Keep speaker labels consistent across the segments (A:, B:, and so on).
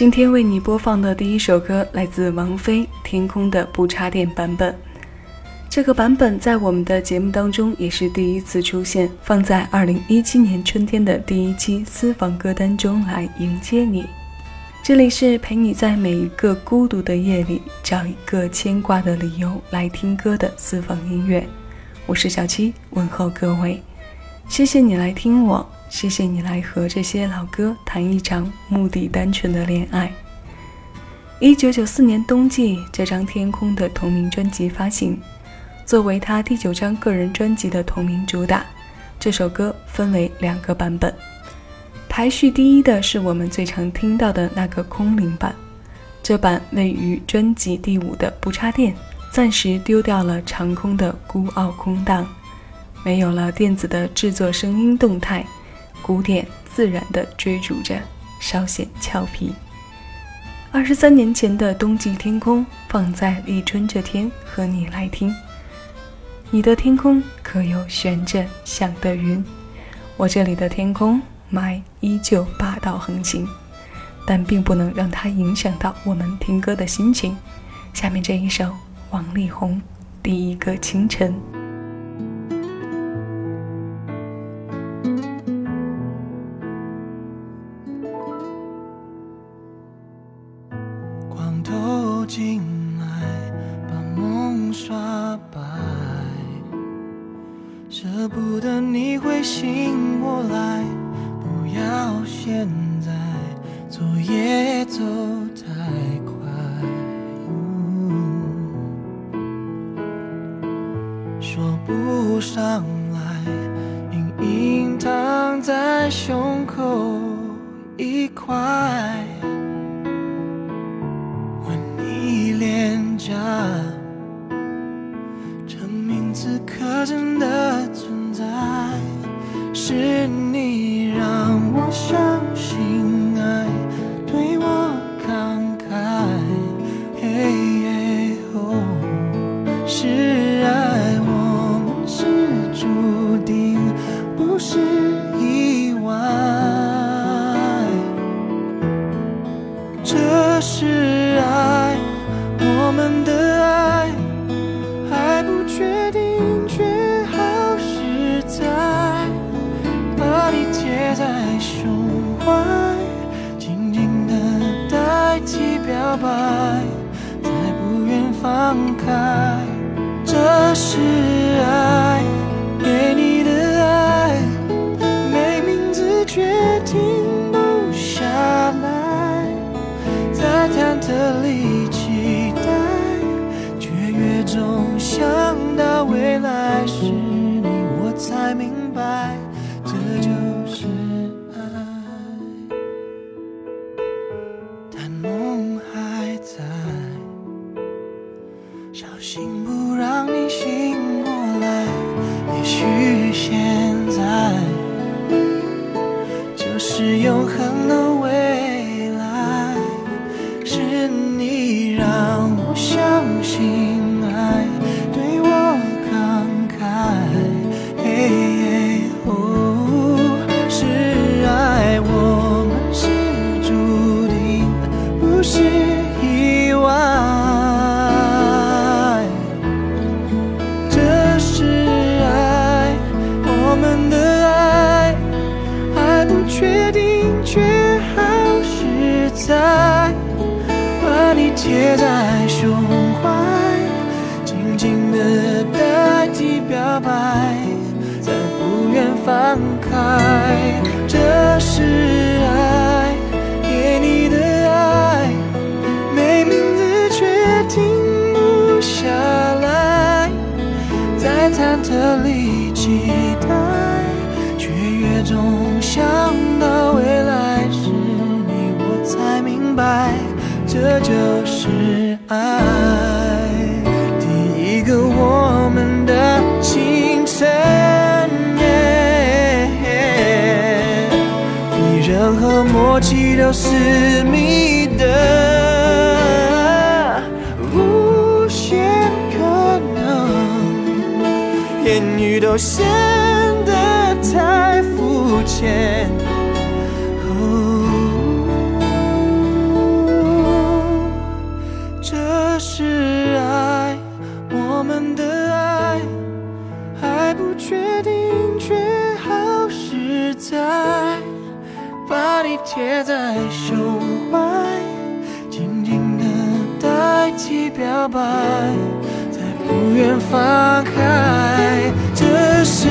A: 今天为你播放的第一首歌来自王菲《天空的不插电》版本。这个版本在我们的节目当中也是第一次出现，放在二零一七年春天的第一期私房歌单中来迎接你。这里是陪你在每一个孤独的夜里找一个牵挂的理由来听歌的私房音乐。我是小七，问候各位，谢谢你来听我。谢谢你来和这些老歌谈一场目的单纯的恋爱。一九九四年冬季，这张《天空》的同名专辑发行，作为他第九张个人专辑的同名主打。这首歌分为两个版本，排序第一的是我们最常听到的那个空灵版，这版位于专辑第五的不插电，暂时丢掉了长空的孤傲空荡，没有了电子的制作声音动态。古典自然地追逐着，稍显俏皮。二十三年前的冬季天空，放在立春这天和你来听。你的天空可有悬着想的云？我这里的天空霾依旧霸道横行，但并不能让它影响到我们听歌的心情。下面这一首王力宏《第一个清晨》。
B: 表白再不愿放开这是爱给你的爱没名字却停不下来。在忐忑里期待却越总想到未来是你我才明是永恒呢。言语都显得太肤浅，这是爱，我们的爱，还不确定，却好实在，把你贴在胸怀，静静的代替表白。不愿放开。这是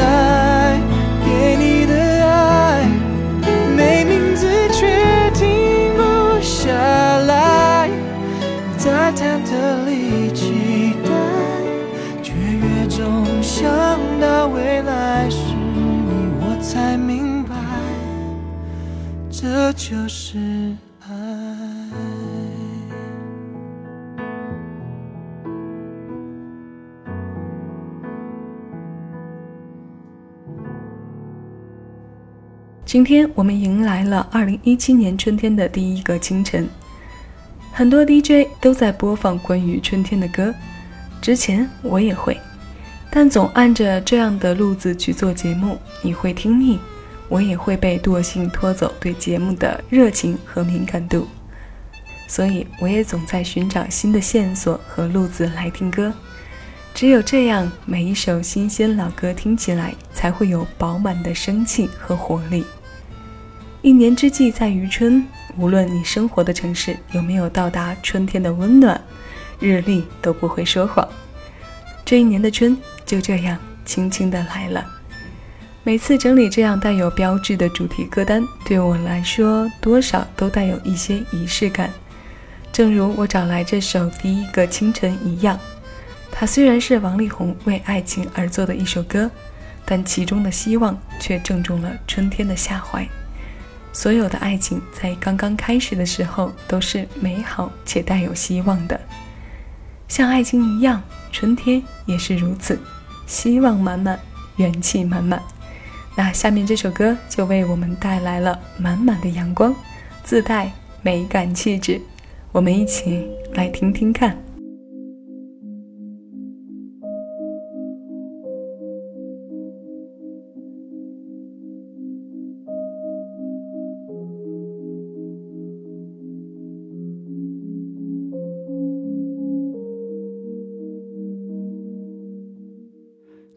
B: 爱，给你的爱，没名字却停不下来，在忐忑里期待，却越总想到未来是你，我才明白。这就是
A: 今天我们迎来了二零一七年春天的第一个清晨，很多 DJ 都在播放关于春天的歌，之前我也会，但总按着这样的路子去做节目，你会听腻，我也会被惰性拖走对节目的热情和敏感度，所以我也总在寻找新的线索和路子来听歌。只有这样，每一首新鲜老歌听起来才会有饱满的生气和活力。一年之计在于春，无论你生活的城市有没有到达春天的温暖，日历都不会说谎。这一年的春就这样轻轻的来了。每次整理这样带有标志的主题歌单，对我来说多少都带有一些仪式感。正如我找来这首《第一个清晨》一样。它虽然是王力宏为爱情而作的一首歌，但其中的希望却正中了春天的下怀。所有的爱情在刚刚开始的时候都是美好且带有希望的，像爱情一样，春天也是如此，希望满满，元气满满。那下面这首歌就为我们带来了满满的阳光，自带美感气质，我们一起来听听看。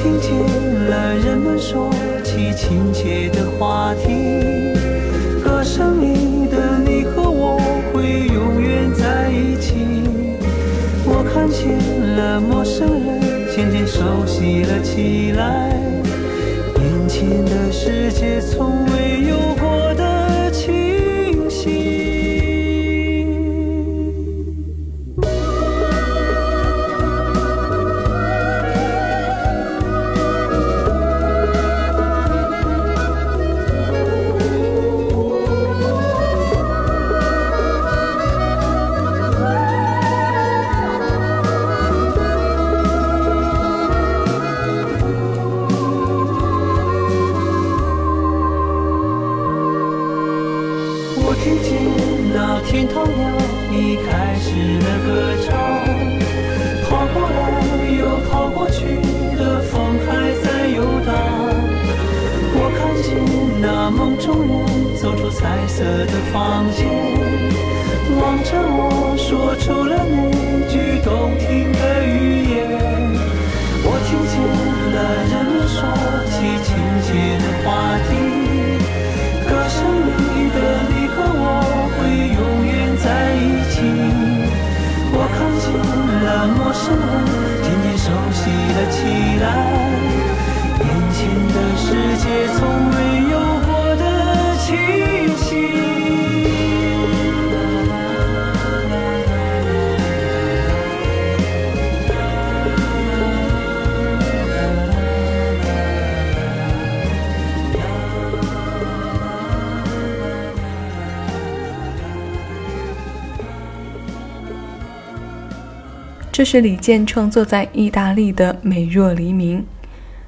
C: 听见了人们说起亲切的话题。歌声里的你和我会永远在一起。我看见了陌生人渐渐熟悉了起来。眼前的世界从未有过的 sure.
A: 这是李健创作在意大利的《美若黎明》，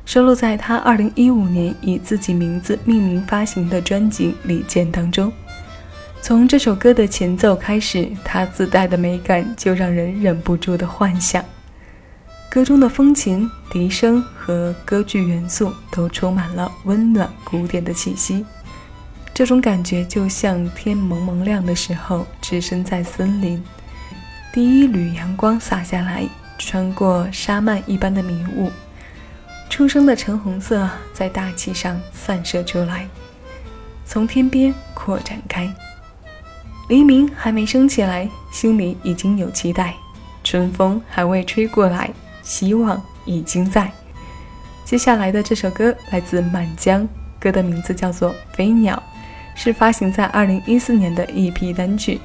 A: 收录在他2015年以自己名字命名发行的专辑《李健》当中。从这首歌的前奏开始，它自带的美感就让人忍不住的幻想。歌中的风琴、笛声和歌剧元素都充满了温暖古典的气息，这种感觉就像天蒙蒙亮的时候，置身在森林。第一缕阳光洒下来，穿过沙漫一般的迷雾，初升的橙红色在大气上散射出来，从天边扩展开。黎明还没升起来，心里已经有期待；春风还未吹过来，希望已经在。接下来的这首歌来自满江，歌的名字叫做《飞鸟》，是发行在2014年的一批单曲。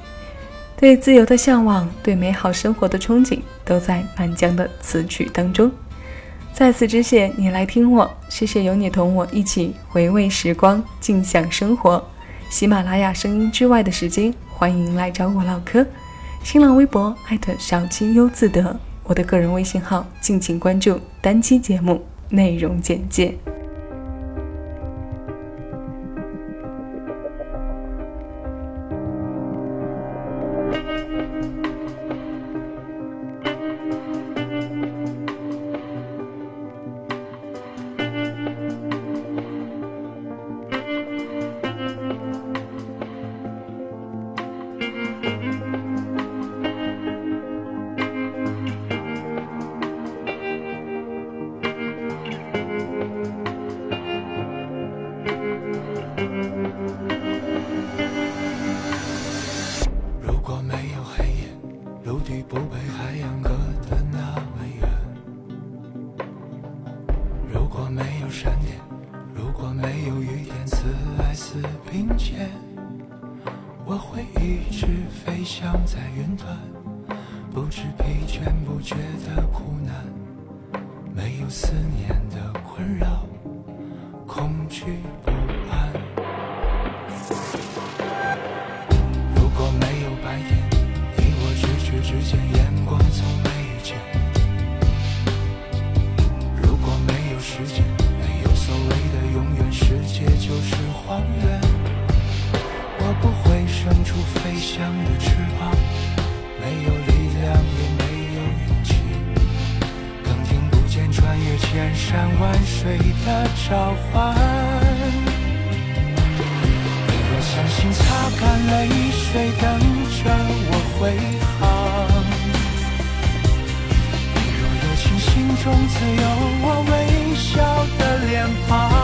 A: 对自由的向往，对美好生活的憧憬，都在满江的词曲当中。在此之前，你来听我，谢谢有你同我一起回味时光，静享生活。喜马拉雅声音之外的时间，欢迎来找我唠嗑。新浪微博艾特小七优自得，我的个人微信号，敬请关注。单期节目内容简介。
D: 一直飞翔在云端不知疲倦不觉得苦难没有思念的困扰恐惧不安如果没有白天你我咫尺之间飞翔的翅膀没有力量也没有勇气。更听不见穿越千山万水的召唤。你若相信擦干泪水等着我回航你若有情心中自有我微笑的脸庞。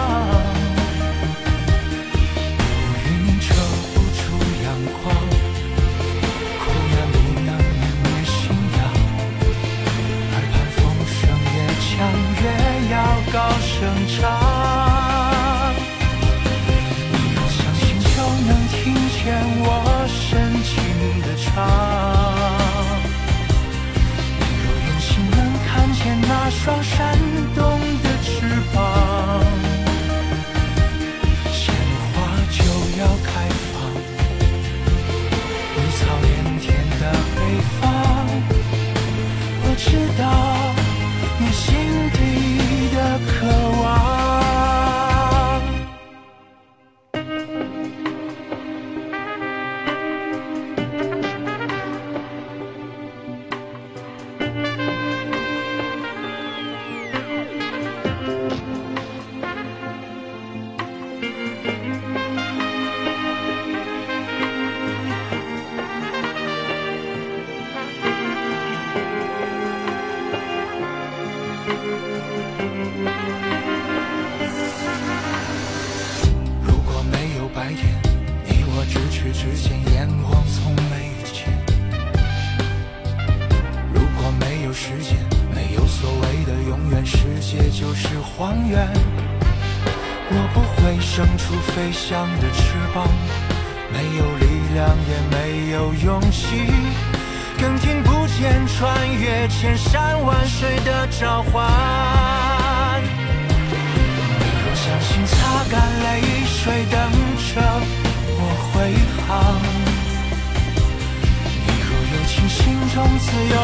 D: 如果没有白天你我咫尺之间眼光从没见如果没有时间没有所谓的永远世界就是荒原。我不会生出飞翔的翅膀没有力量也没有勇气更听不见穿越千山万水的召唤。擦干泪水，等着我回航；你若有情，心中自有